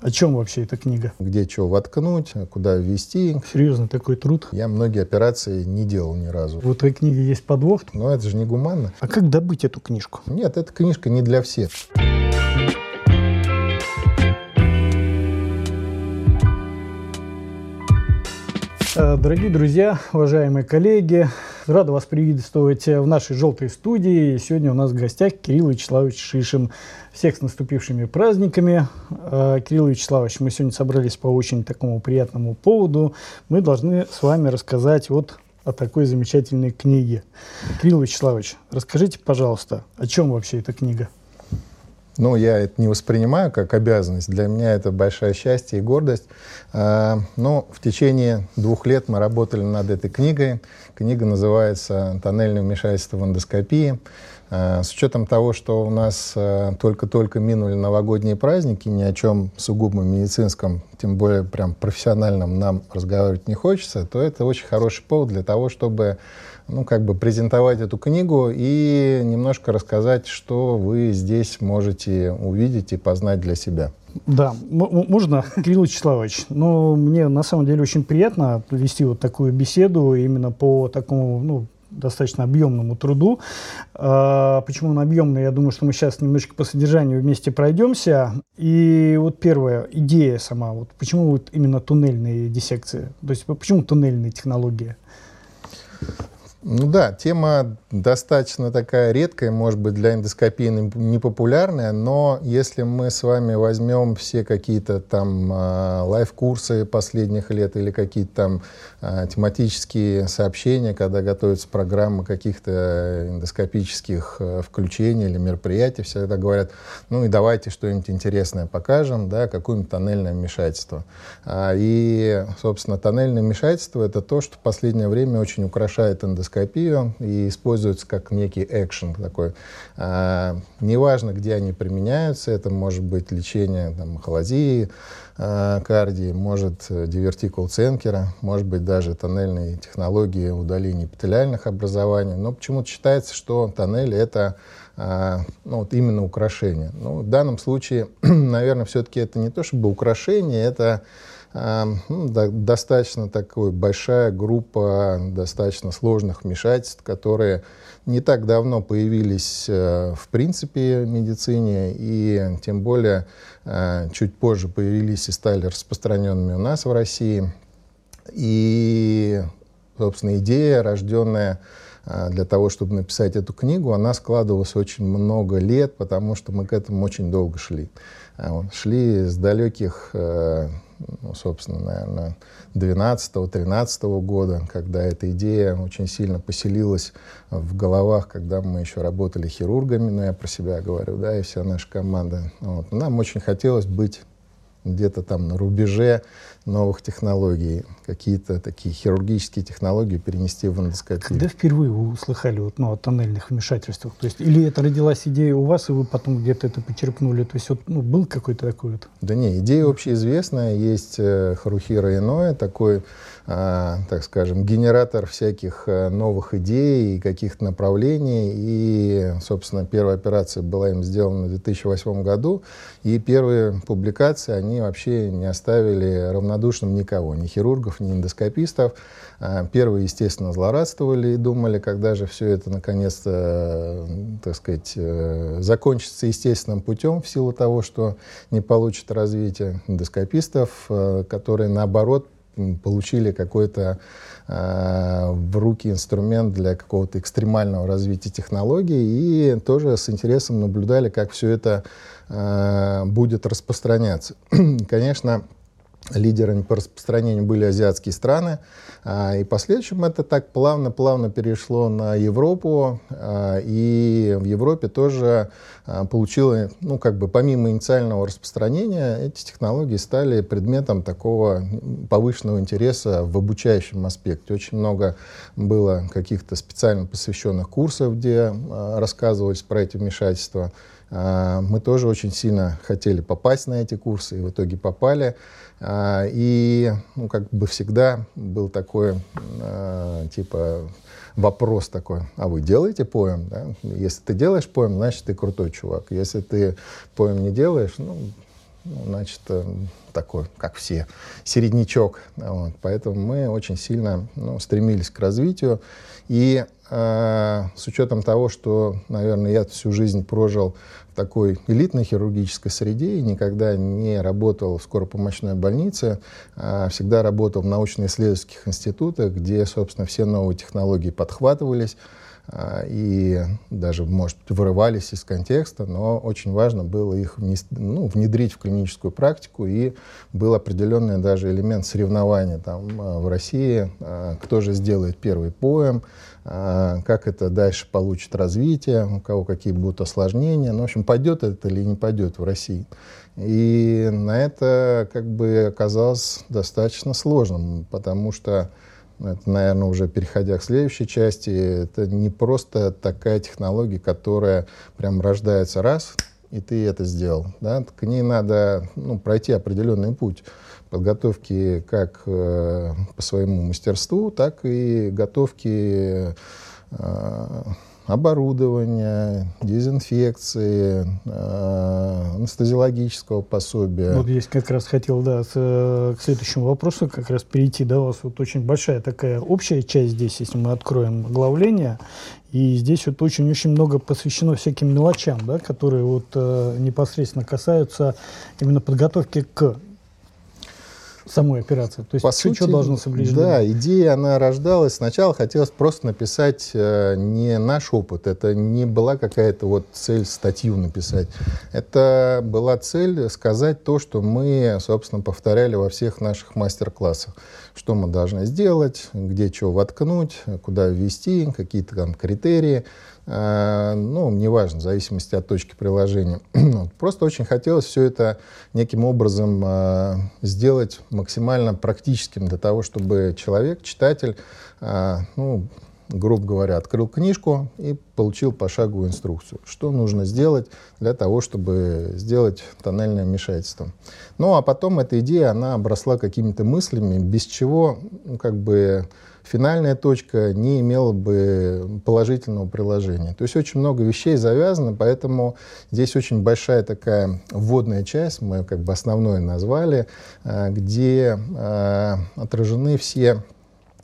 О чем вообще эта книга? Где что воткнуть, куда ввести. Серьезно, такой труд? Я многие операции не делал ни разу. В этой книге есть подвох? Но это же не гуманно. А как добыть эту книжку? Нет, эта книжка не для всех. Дорогие друзья, уважаемые коллеги, рада вас приветствовать в нашей желтой студии. Сегодня у нас в гостях Кирилл Вячеславович Шишин. Всех с наступившими праздниками. Э, Кирилл Вячеславович, мы сегодня собрались по очень такому приятному поводу. Мы должны с вами рассказать вот о такой замечательной книге. Кирилл Вячеславович, расскажите, пожалуйста, о чем вообще эта книга? Ну, я это не воспринимаю как обязанность. Для меня это большое счастье и гордость. А, но в течение двух лет мы работали над этой книгой. Книга называется «Тоннельное вмешательство в эндоскопии». А, с учетом того, что у нас а, только-только минули новогодние праздники, ни о чем сугубо медицинском, тем более прям профессиональном нам разговаривать не хочется, то это очень хороший повод для того, чтобы ну, как бы презентовать эту книгу и немножко рассказать, что вы здесь можете увидеть и познать для себя. Да, можно, Кирилл Вячеславович, но мне на самом деле очень приятно вести вот такую беседу именно по такому, ну, достаточно объемному труду. А, почему он объемный? Я думаю, что мы сейчас немножечко по содержанию вместе пройдемся. И вот первая идея сама, вот почему вот именно туннельные диссекции? То есть почему туннельные технологии? Ну да, тема достаточно такая редкая, может быть, для эндоскопии непопулярная, но если мы с вами возьмем все какие-то там э, live-курсы последних лет или какие-то там э, тематические сообщения, когда готовятся программы каких-то эндоскопических э, включений или мероприятий, всегда говорят, ну и давайте что-нибудь интересное покажем, да, какое-нибудь тоннельное вмешательство. А, и, собственно, тоннельное вмешательство — это то, что в последнее время очень украшает эндоскопию эндоскопию и используются как некий экшен такой. А, неважно, где они применяются, это может быть лечение там, холодии, а, кардии, может дивертикул ценкера, может быть даже тоннельные технологии удаления эпителиальных образований. Но почему-то считается, что тоннель это а, ну, вот именно украшение. Ну, в данном случае, наверное, все-таки это не то чтобы украшение, это достаточно такой большая группа достаточно сложных вмешательств, которые не так давно появились э, в принципе в медицине и тем более э, чуть позже появились и стали распространенными у нас в России. И, собственно, идея, рожденная э, для того, чтобы написать эту книгу, она складывалась очень много лет, потому что мы к этому очень долго шли. Шли с далеких ну, собственно, наверное, 12-13 года, когда эта идея очень сильно поселилась в головах, когда мы еще работали хирургами, но я про себя говорю, да, и вся наша команда. Вот. Нам очень хотелось быть где-то там на рубеже новых технологий, какие-то такие хирургические технологии перенести в эндоскопию. Когда впервые вы услыхали вот, ну, о тоннельных вмешательствах? То есть, или это родилась идея у вас, и вы потом где-то это почерпнули? То есть, вот, ну, был какой-то такой вот? Да не, идея общеизвестная. Есть э, Харухира Иное, такой а, так скажем, генератор всяких э, новых идей и каких-то направлений. И, собственно, первая операция была им сделана в 2008 году. И первые публикации, они вообще не оставили равнодушным никого, ни хирургов, ни эндоскопистов. А, первые, естественно, злорадствовали и думали, когда же все это наконец-то, э, так сказать, э, закончится естественным путем в силу того, что не получат развития эндоскопистов, которые, наоборот, получили какой-то э, в руки инструмент для какого-то экстремального развития технологий и тоже с интересом наблюдали, как все это э, будет распространяться. Конечно, лидерами по распространению были азиатские страны, а, и в последующем это так плавно-плавно перешло на Европу, а, и в Европе тоже а, получило, ну, как бы помимо инициального распространения, эти технологии стали предметом такого повышенного интереса в обучающем аспекте. Очень много было каких-то специально посвященных курсов, где рассказывались про эти вмешательства. Мы тоже очень сильно хотели попасть на эти курсы, и в итоге попали. А, и, ну, как бы всегда был такой, а, типа, вопрос такой, а вы делаете поем? Да? Если ты делаешь поем, значит, ты крутой чувак. Если ты поем не делаешь, ну, значит, э, такой, как все, середнячок. Вот. Поэтому мы очень сильно ну, стремились к развитию. И э, с учетом того, что, наверное, я всю жизнь прожил в такой элитной хирургической среде и никогда не работал в скоропомощной больнице, а всегда работал в научно-исследовательских институтах, где, собственно, все новые технологии подхватывались, и даже, может вырывались из контекста, но очень важно было их ну, внедрить в клиническую практику, и был определенный даже элемент соревнования там а, в России, а, кто же сделает первый поэм, как это дальше получит развитие, у кого какие будут осложнения, ну, в общем, пойдет это или не пойдет в России. И на это как бы оказалось достаточно сложным, потому что это, наверное, уже переходя к следующей части, это не просто такая технология, которая прям рождается раз, и ты это сделал. Да? К ней надо ну, пройти определенный путь подготовки как э, по своему мастерству, так и готовки э, оборудования, дезинфекции, э, анестезиологического пособия. Вот здесь как раз хотел, да, э, к следующему вопросу как раз перейти, да, у вас вот очень большая такая общая часть здесь, если мы откроем оглавление, и здесь вот очень-очень много посвящено всяким мелочам, да, которые вот э, непосредственно касаются именно подготовки к самой операции? То есть По сути, что должно соблюдено? Да, идея, она рождалась. Сначала хотелось просто написать э, не наш опыт. Это не была какая-то вот цель статью написать. Это была цель сказать то, что мы, собственно, повторяли во всех наших мастер-классах. Что мы должны сделать, где что воткнуть, куда ввести, какие-то там критерии. Э, ну, неважно, в зависимости от точки приложения. Просто очень хотелось все это неким образом э, сделать максимально практическим для того, чтобы человек, читатель, э, ну, грубо говоря, открыл книжку и получил пошаговую инструкцию, что нужно сделать для того, чтобы сделать тоннельное вмешательство. Ну, а потом эта идея, она обросла какими-то мыслями, без чего, ну, как бы, финальная точка не имела бы положительного приложения. То есть очень много вещей завязано, поэтому здесь очень большая такая вводная часть, мы как бы основное назвали, э, где э, отражены все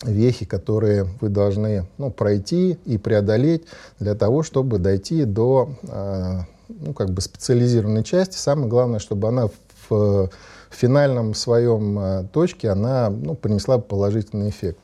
вехи, которые вы должны ну, пройти и преодолеть для того, чтобы дойти до э, ну, как бы специализированной части. Самое главное, чтобы она в финальном своем точке она ну, принесла положительный эффект.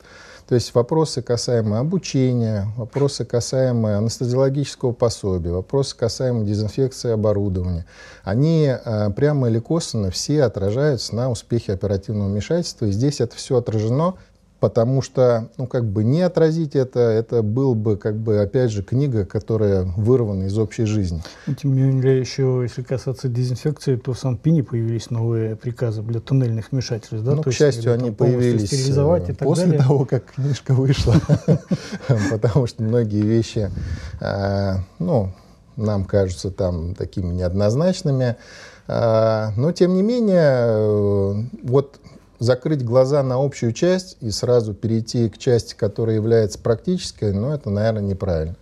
То есть вопросы касаемые обучения, вопросы касаемые анестезиологического пособия, вопросы касаемые дезинфекции оборудования, они э, прямо или косвенно все отражаются на успехе оперативного вмешательства. И здесь это все отражено потому что, ну, как бы не отразить это, это был бы, как бы, опять же, книга, которая вырвана из общей жизни. Тем не менее, еще, если касаться дезинфекции, то в Санпине появились новые приказы для туннельных вмешательств, да? Ну, то к счастью, они появились э, после далее. того, как книжка вышла, потому что многие вещи, э, ну, нам кажутся там такими неоднозначными, э, но, тем не менее, вот закрыть глаза на общую часть и сразу перейти к части, которая является практической, ну, это, наверное, неправильно.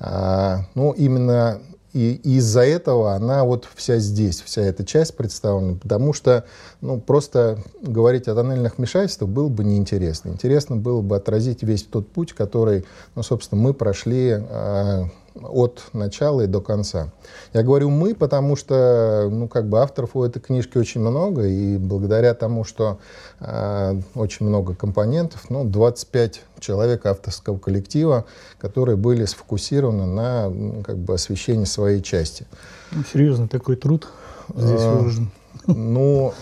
А, ну, именно и из-за этого она вот вся здесь, вся эта часть представлена, потому что ну, просто говорить о тоннельных вмешательствах было бы неинтересно. Интересно было бы отразить весь тот путь, который, ну, собственно, мы прошли э, от начала и до конца. Я говорю «мы», потому что ну, как бы авторов у этой книжки очень много, и благодаря тому, что э, очень много компонентов, ну, 25 человек авторского коллектива, которые были сфокусированы на ну, как бы, освещении своей части. Ну, серьезно, такой труд здесь а, выложен. Ну,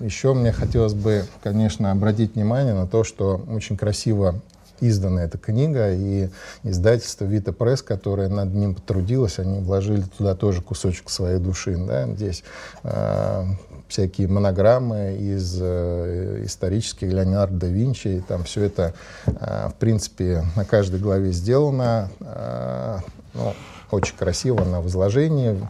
еще мне хотелось бы, конечно, обратить внимание на то, что очень красиво издана эта книга, и издательство Вита Пресс, которое над ним потрудилось, они вложили туда тоже кусочек своей души. Да? Здесь э, всякие монограммы из э, исторических Леонардо да Винчи, и там все это, э, в принципе, на каждой главе сделано. Э, ну, очень красиво на возложении.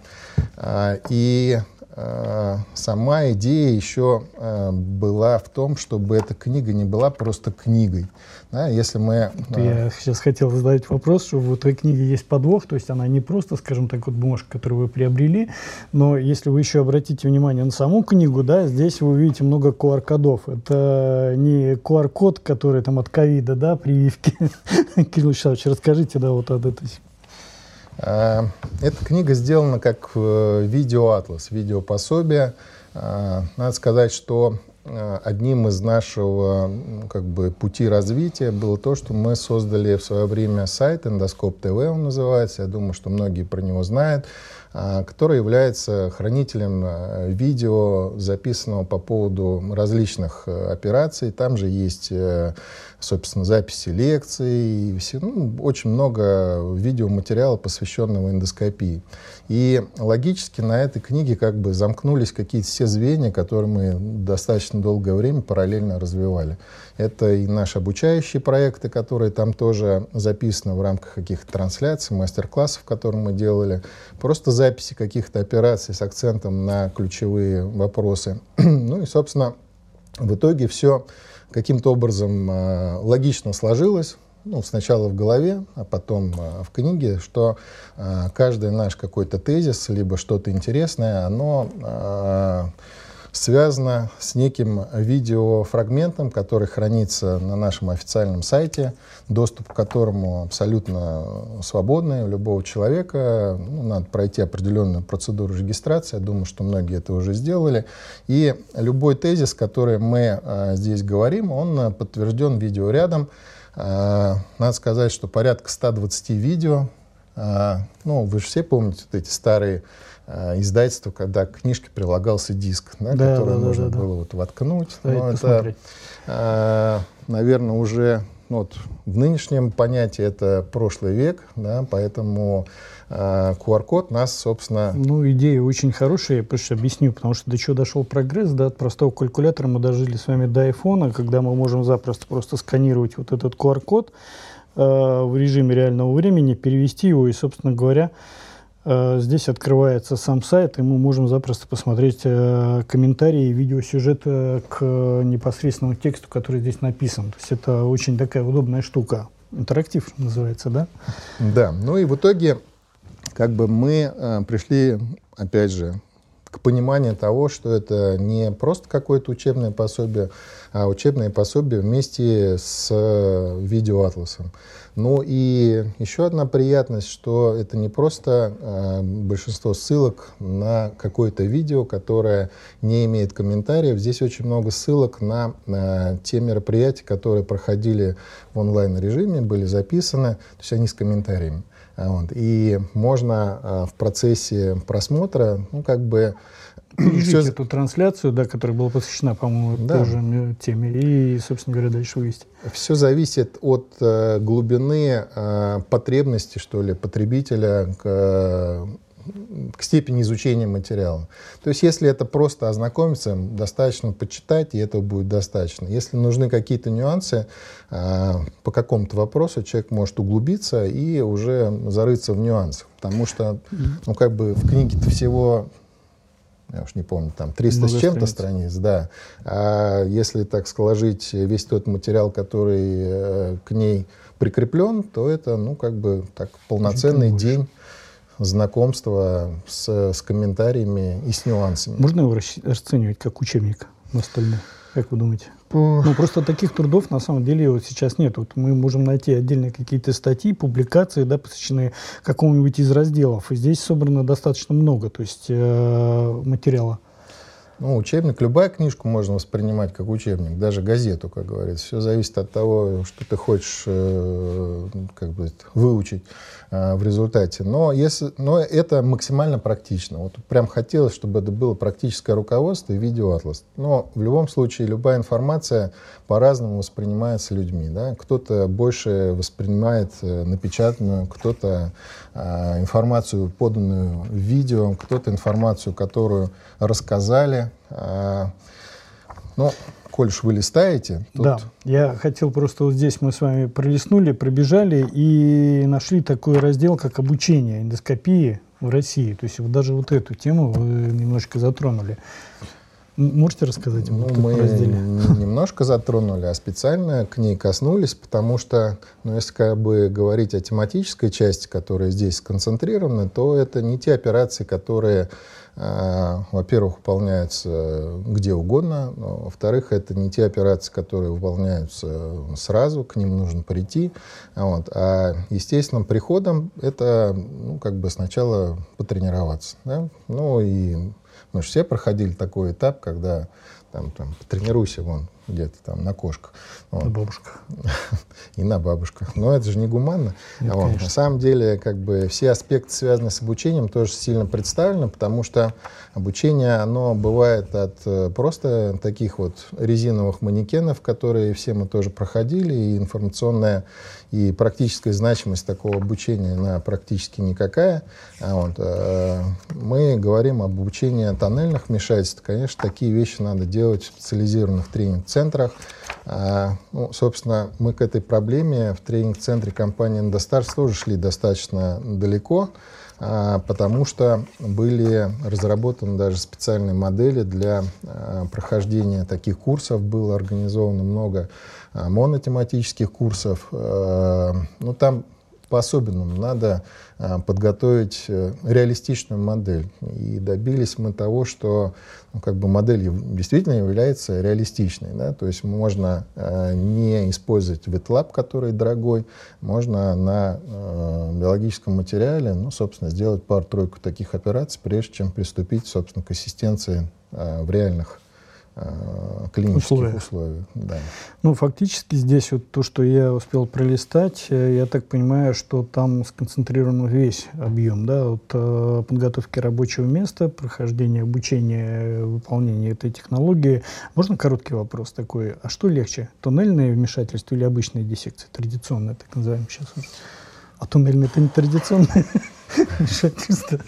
Э, и сама идея еще э, была в том, чтобы эта книга не была просто книгой. Да, если мы... Я сейчас хотел задать вопрос, что в этой книге есть подвох, то есть она не просто, скажем так, вот бумажка, которую вы приобрели, но если вы еще обратите внимание на саму книгу, да, здесь вы увидите много QR-кодов. Это не QR-код, который там от ковида, да, прививки. Кирилл Вячеславович, расскажите, да, вот от этой эта книга сделана как э, видеоатлас, видеопособие. А, надо сказать, что э, одним из нашего как бы, пути развития было то, что мы создали в свое время сайт Эндоскоп ТВ, он называется. Я думаю, что многие про него знают который является хранителем э, видео, записанного по поводу различных операций. Там же есть собственно, записи лекций, все, ну, очень много видеоматериала, посвященного эндоскопии. И логически на этой книге как бы замкнулись какие-то все звенья, которые мы достаточно долгое время параллельно развивали. Это и наши обучающие проекты, которые там тоже записаны в рамках каких-то трансляций, мастер-классов, которые мы делали, просто записи каких-то операций с акцентом на ключевые вопросы. ну и, собственно, в итоге все каким-то образом э, логично сложилось, ну, сначала в голове, а потом э, в книге, что э, каждый наш какой-то тезис, либо что-то интересное, оно э, связано с неким видеофрагментом, который хранится на нашем официальном сайте, доступ к которому абсолютно свободный у любого человека. Ну, надо пройти определенную процедуру регистрации. Я думаю, что многие это уже сделали. И любой тезис, который мы а, здесь говорим, он подтвержден видео рядом. А, надо сказать, что порядка 120 видео. А, ну, вы же все помните вот эти старые э, издательства, когда к книжке прилагался диск, да, да, который да, нужно да, было Вот воткнуть. Ставить, Но это, э, наверное, уже ну, вот, в нынешнем понятии это прошлый век, да, поэтому э, QR-код нас, собственно... Ну, идея очень хорошая, я просто объясню, потому что до чего дошел прогресс, да, от простого калькулятора мы дожили с вами до айфона, когда мы можем запросто просто сканировать вот этот QR-код э, в режиме реального времени, перевести его и, собственно говоря, здесь открывается сам сайт, и мы можем запросто посмотреть э, комментарии и видеосюжет к непосредственному тексту, который здесь написан. То есть это очень такая удобная штука. Интерактив называется, да? Да. Ну и в итоге как бы мы э, пришли, опять же, к пониманию того, что это не просто какое-то учебное пособие, а учебное пособие вместе с видеоатласом. Ну и еще одна приятность, что это не просто э, большинство ссылок на какое-то видео, которое не имеет комментариев. Здесь очень много ссылок на, на те мероприятия, которые проходили в онлайн-режиме, были записаны, то есть они с комментариями. Вот. И можно э, в процессе просмотра, ну, как бы все... эту трансляцию, да, которая была посвящена, по-моему, да. тоже теме, и, собственно говоря, дальше вывести. Все зависит от э, глубины э, потребности, что ли, потребителя к, к степени изучения материала. То есть, если это просто ознакомиться, достаточно почитать, и этого будет достаточно. Если нужны какие-то нюансы э, по какому-то вопросу, человек может углубиться и уже зарыться в нюансах. Потому что, ну, как бы в книге-то всего я уж не помню, там 300 Много с чем-то страниц. страниц, да. А если так сложить весь тот материал, который э, к ней прикреплен, то это, ну, как бы так полноценный день знакомства с, с комментариями и с нюансами. Можно его расценивать как учебник настольный? Как вы думаете? Ну, просто таких трудов на самом деле вот сейчас нет. Вот мы можем найти отдельные какие-то статьи, публикации, да, посвященные какому-нибудь из разделов. И здесь собрано достаточно много, то есть э, материала. Ну, учебник, любая книжку можно воспринимать как учебник, даже газету, как говорится. Все зависит от того, что ты хочешь э, как бы, выучить э, в результате. Но, если, но это максимально практично. Вот прям хотелось, чтобы это было практическое руководство и видеоатлас. Но в любом случае любая информация по-разному воспринимается людьми. Да? Кто-то больше воспринимает э, напечатанную, кто-то информацию, поданную видео, кто-то информацию, которую рассказали, а, ну, коль уж вы листаете... Тут... Да, я хотел просто вот здесь мы с вами пролистнули, пробежали и нашли такой раздел, как обучение эндоскопии в России. То есть вот даже вот эту тему вы немножечко затронули. Можете рассказать ну, мы разделе? немножко затронули, а специально к ней коснулись, потому что, ну, если как бы говорить о тематической части, которая здесь сконцентрирована, то это не те операции, которые, во-первых, выполняются где угодно, во-вторых, это не те операции, которые выполняются сразу, к ним нужно прийти, вот, а естественным приходом это, ну, как бы сначала потренироваться, да? ну и мы же все проходили такой этап, когда там, там потренируйся вон где-то там на кошках. Вот. На бабушках. И на бабушках. Но это же не гуманно. Нет, вот. На самом деле, как бы все аспекты, связанные с обучением, тоже сильно представлены, потому что обучение, оно бывает от э, просто таких вот резиновых манекенов, которые все мы тоже проходили, и информационная и практическая значимость такого обучения, она практически никакая. А вот, э, мы говорим об обучении тоннельных вмешательств. Конечно, такие вещи надо делать в специализированных тренинг-центрах. А, ну, собственно, мы к этой проблеме в тренинг-центре компании Endostars тоже шли достаточно далеко, а, потому что были разработаны даже специальные модели для а, прохождения таких курсов. Было организовано много монотематических курсов. Ну, там по-особенному надо а, подготовить э, реалистичную модель. И добились мы того, что ну, как бы модель действительно является реалистичной. Да? То есть можно не использовать WetLab, который дорогой, можно на биологическом материале, ну, собственно, сделать пару-тройку таких операций, прежде чем приступить, собственно, к ассистенции в реальных клинических условиях. условиях да. Ну, фактически здесь вот то, что я успел пролистать, э, я так понимаю, что там сконцентрирован весь объем, да, от э, подготовки рабочего места, прохождения обучения, выполнения этой технологии. Можно короткий вопрос такой? А что легче, туннельное вмешательство или обычная диссекция, традиционная, так называемая сейчас уже? А туннельное это не традиционное? Шахтиста.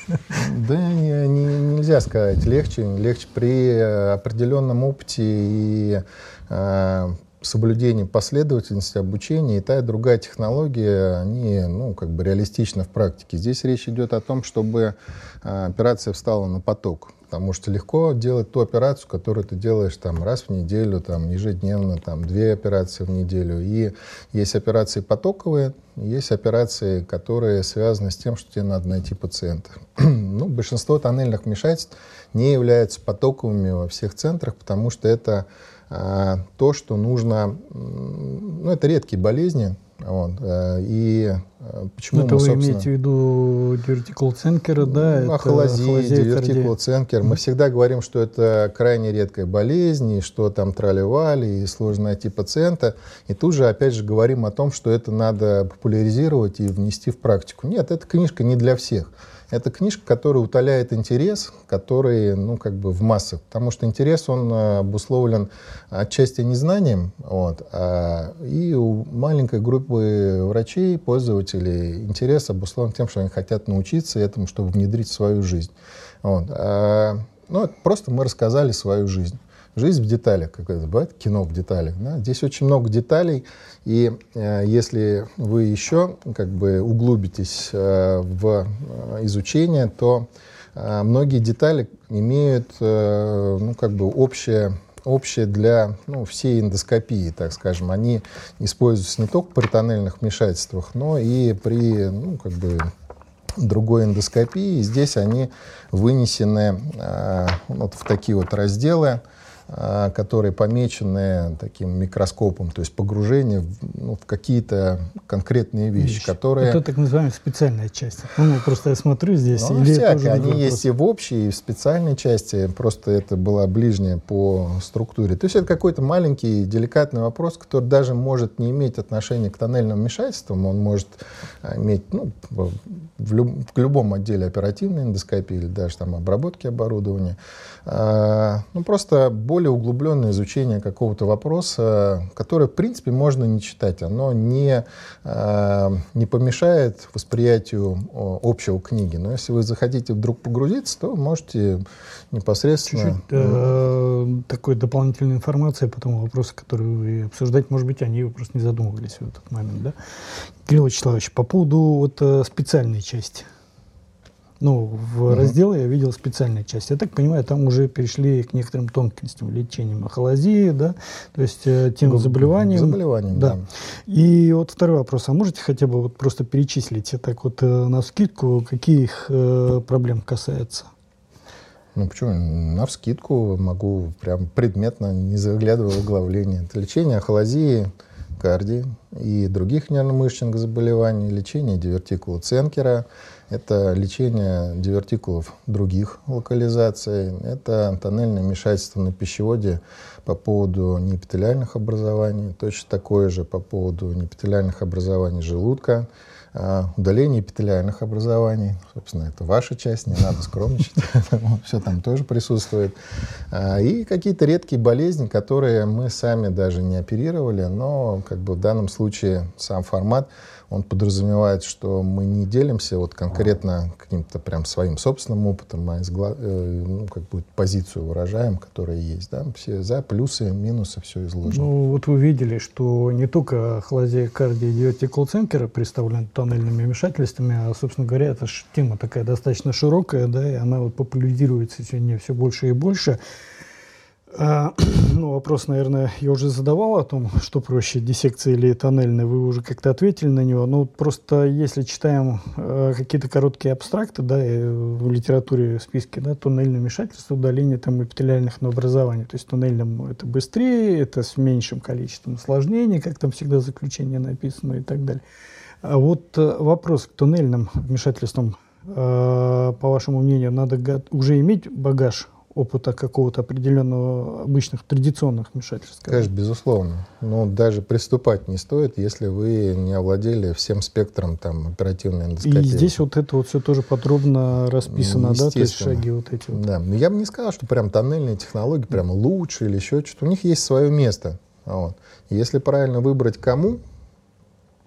Да не, не, нельзя сказать. Легче, легче при э, определенном опыте и э, соблюдении последовательности обучения и та и другая технология, они ну, как бы реалистичны в практике. Здесь речь идет о том, чтобы э, операция встала на поток. Потому что легко делать ту операцию, которую ты делаешь там, раз в неделю, там, ежедневно, там, две операции в неделю. И есть операции потоковые, есть операции, которые связаны с тем, что тебе надо найти пациента. ну, большинство тоннельных вмешательств не являются потоковыми во всех центрах, потому что это то, что нужно... Ну, это редкие болезни, вот. Э, и э, почему это мы, вы собственно... имеете в виду дивертикул Ценкера, да? Ахолазия, дивертикул Ценкер. Мы всегда говорим, что это крайне редкая болезнь, и что там траливали, и сложно найти пациента. И тут же, опять же, говорим о том, что это надо популяризировать и внести в практику. Нет, эта книжка не для всех. Это книжка, которая утоляет интерес, который, ну, как бы в массах. Потому что интерес, он э, обусловлен отчасти незнанием, вот, а, и у маленькой группы врачей, пользователей, интерес обусловлен тем, что они хотят научиться этому, чтобы внедрить в свою жизнь. Вот. А, ну, просто мы рассказали свою жизнь. Жизнь в деталях, как это бывает, кино в деталях. Да? Здесь очень много деталей, и э, если вы еще как бы углубитесь э, в э, изучение, то э, многие детали имеют э, ну, как бы общее общее для ну, всей эндоскопии, так скажем. Они используются не только при тоннельных вмешательствах, но и при ну, как бы, другой эндоскопии. И здесь они вынесены э, вот в такие вот разделы. А, которые помечены таким микроскопом, то есть погружение в, ну, в какие-то конкретные вещи, вещи. которые... Это так называемая специальная часть. Ну, просто я смотрю здесь... Ну, или всякие. Они вопрос. есть и в общей, и в специальной части, просто это была ближняя по структуре. То есть это какой-то маленький, деликатный вопрос, который даже может не иметь отношения к тоннельным вмешательствам, он может а, иметь ну, в, люб, в любом отделе оперативной эндоскопии или даже там обработки оборудования. А, ну, просто более углубленное изучение какого-то вопроса, которое, в принципе, можно не читать. Оно не, а, не помешает восприятию общего книги. Но если вы захотите вдруг погрузиться, то можете непосредственно... Чуть-чуть э, такой дополнительной информации по тому вопросу, который вы обсуждаете. Может быть, они просто не задумывались в этот момент. Да? Кирилл Вячеславович, по поводу вот, э, специальной части Ну, в угу. разделе я видел специальную часть. Я так понимаю, там уже перешли к некоторым тонкостям лечения махалазии, да, то есть э, тем заболеваниям. Заболеваниям, да. да. И вот второй вопрос. А можете хотя бы вот просто перечислить так вот э, на скидку, какие их э, проблем касается? Ну почему? На вскидку могу прям предметно, не заглядывая в оглавление. Это лечение ахолазии, кардии и других нервно-мышечных заболеваний, лечение дивертикула Ценкера, это лечение дивертикулов других локализаций, это тоннельное вмешательство на пищеводе по поводу неэпителиальных образований, точно такое же по поводу неэпителиальных образований желудка, удаление эпителиальных образований. Собственно, это ваша часть, не надо скромничать. Все там тоже присутствует. А, и какие-то редкие болезни, которые мы сами даже не оперировали, но как бы в данном случае сам формат он подразумевает, что мы не делимся вот конкретно каким-то прям своим собственным опытом, а изгла... э, ну, как бы позицию выражаем, которая есть. Да? Все за, плюсы, минусы, все изложено. Ну, вот вы видели, что не только хлазия кардия и колл-центера представлены тоннельными вмешательствами, а, собственно говоря, эта тема такая достаточно широкая, да, и она вот популяризируется сегодня все больше и больше. А, ну, вопрос, наверное, я уже задавал о том, что проще, диссекция или тоннельная, вы уже как-то ответили на него. Ну, просто если читаем э, какие-то короткие абстракты, да, в литературе в списке, да, туннельное вмешательство, удаление там эпителиальных новообразований. То есть туннельным это быстрее, это с меньшим количеством осложнений, как там всегда заключение написано и так далее. А вот э, вопрос к туннельным вмешательствам, э, по вашему мнению, надо уже иметь багаж опыта какого-то определенного обычных традиционных вмешательств? Конечно, безусловно. Но даже приступать не стоит, если вы не овладели всем спектром там, оперативной эндоскопии. И здесь вот это вот все тоже подробно расписано, да, то есть шаги вот эти вот. Да, но я бы не сказал, что прям тоннельные технологии прям лучше или еще что-то. У них есть свое место. Вот. Если правильно выбрать кому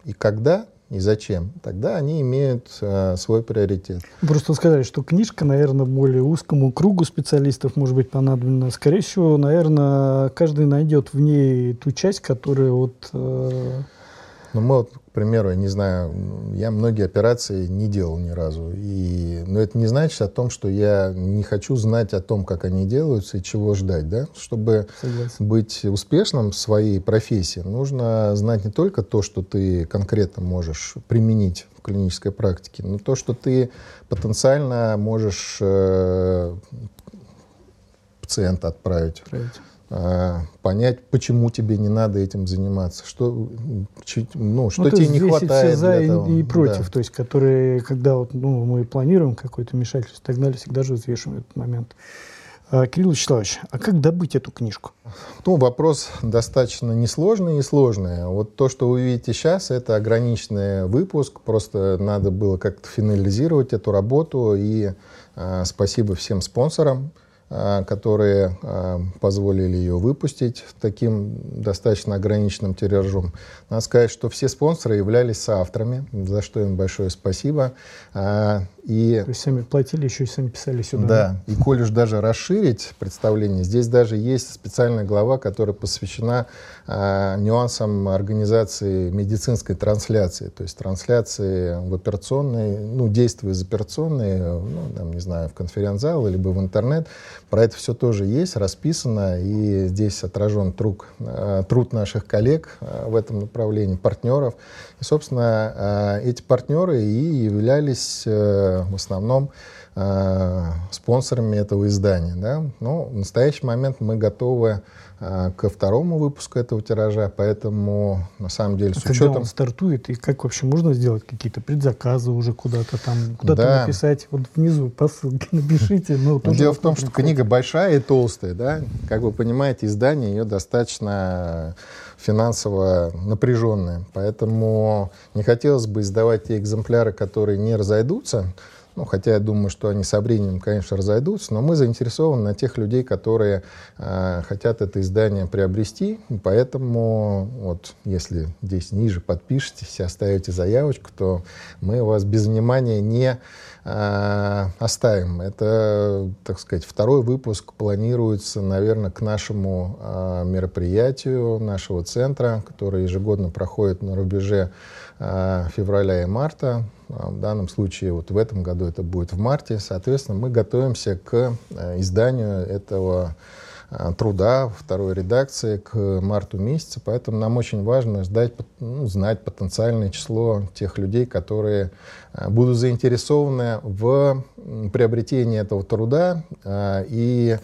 и когда, и зачем, тогда они имеют э, свой приоритет. Просто сказали, что книжка, наверное, более узкому кругу специалистов может быть понадобна. Скорее всего, наверное, каждый найдет в ней ту часть, которая вот... Э, ну, мы вот, к примеру, я не знаю, я многие операции не делал ни разу. И, но это не значит о том, что я не хочу знать о том, как они делаются и чего ждать. Да? Чтобы Согласен. быть успешным в своей профессии, нужно знать не только то, что ты конкретно можешь применить в клинической практике, но то, что ты потенциально можешь э, пациента отправить. отправить. А, понять, почему тебе не надо этим заниматься, что, ну, что ну, тебе не хватает. Все за и, и против, да. то есть, которые, когда вот, ну, мы планируем какое-то вмешательство и так далее, всегда же взвешиваем этот момент. А, Кирилл Вячеславович, а как добыть эту книжку? Ну, вопрос достаточно несложный и сложный. Вот то, что вы видите сейчас, это ограниченный выпуск. Просто надо было как-то финализировать эту работу. И э, спасибо всем спонсорам, которые а, позволили ее выпустить таким достаточно ограниченным тиражом. Надо сказать, что все спонсоры являлись соавторами, за что им большое спасибо. А, и, То есть сами платили, еще и сами писали сюда. Да, и коль уж даже расширить представление, здесь даже есть специальная глава, которая посвящена э, нюансам организации медицинской трансляции, то есть трансляции в операционной, ну, действия из операционной, ну, там, не знаю, в конференц-зал, либо в интернет. Про это все тоже есть, расписано, и здесь отражен труд, э, труд наших коллег э, в этом направлении, партнеров. И, собственно, э, эти партнеры и являлись э, в основном э, спонсорами этого издания. Да? Но в настоящий момент мы готовы э, ко второму выпуску этого тиража, поэтому на самом деле а с когда учетом... он стартует, и как вообще можно сделать какие-то предзаказы уже куда-то там, куда-то да. написать, вот внизу по ссылке напишите. Ну, Дело в том, что книга большая и толстая, да, как вы понимаете, издание ее достаточно финансово напряженная. Поэтому не хотелось бы издавать те экземпляры, которые не разойдутся. Ну, хотя я думаю, что они со временем, конечно, разойдутся, но мы заинтересованы на тех людей, которые э, хотят это издание приобрести. Поэтому, вот, если здесь ниже подпишетесь и оставите заявочку, то мы вас без внимания не э, оставим. Это, так сказать, второй выпуск планируется, наверное, к нашему э, мероприятию нашего центра, который ежегодно проходит на рубеже э, февраля и марта. А, в данном случае вот в этом году это будет в марте. Соответственно, мы готовимся к э, изданию этого а, труда второй редакции к марту месяца, поэтому нам очень важно ждать, ну, знать потенциальное число тех людей, которые а, будут заинтересованы в приобретении этого труда и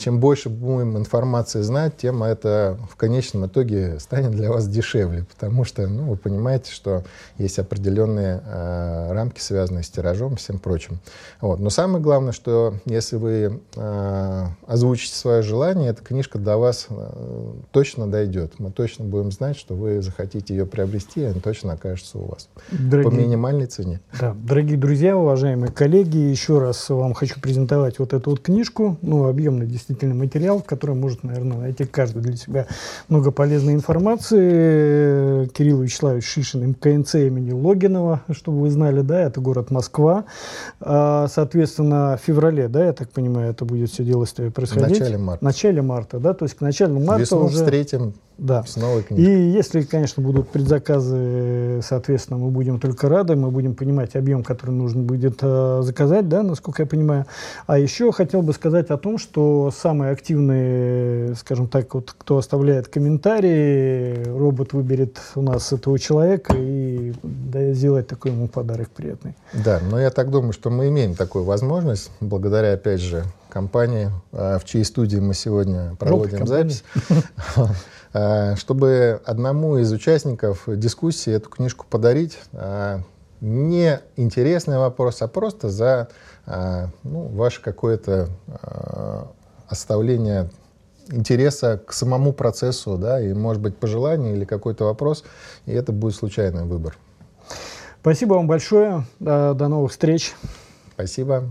чем больше будем информации знать, тем это в конечном итоге станет для вас дешевле, потому что, ну, вы понимаете, что есть определенные э, рамки, связанные с тиражом и всем прочим. Вот. Но самое главное, что если вы э, озвучите свое желание, эта книжка до вас э, точно дойдет. Мы точно будем знать, что вы захотите ее приобрести, и она точно окажется у вас дорогие, по минимальной цене. Да. Дорогие друзья, уважаемые коллеги, еще раз вам хочу презентовать вот эту вот книжку, ну, объемно действительно растительный материал, в котором может, наверное, найти каждый для себя много полезной информации. Кирилл Вячеславович Шишин, МКНЦ имени Логинова, чтобы вы знали, да, это город Москва. А, соответственно, в феврале, да, я так понимаю, это будет все дело происходить? В начале марта. В начале марта, да, то есть к началу марта Весну уже... встретим да. С новой книжкой. И если, конечно, будут предзаказы, соответственно, мы будем только рады, мы будем понимать объем, который нужно будет э, заказать, да, насколько я понимаю. А еще хотел бы сказать о том, что самые активные, скажем так, вот, кто оставляет комментарии, робот выберет у нас этого человека и да, сделать такой ему подарок приятный. Да, но я так думаю, что мы имеем такую возможность, благодаря, опять же, компании, э, в чьей студии мы сегодня проводим запись. Э, чтобы одному из участников дискуссии эту книжку подарить. Э, не интересный вопрос, а просто за э, ну, ваше какое-то оставление интереса к самому процессу, да, и, может быть, пожелание или какой-то вопрос, и это будет случайный выбор. Спасибо вам большое. До новых встреч. Спасибо.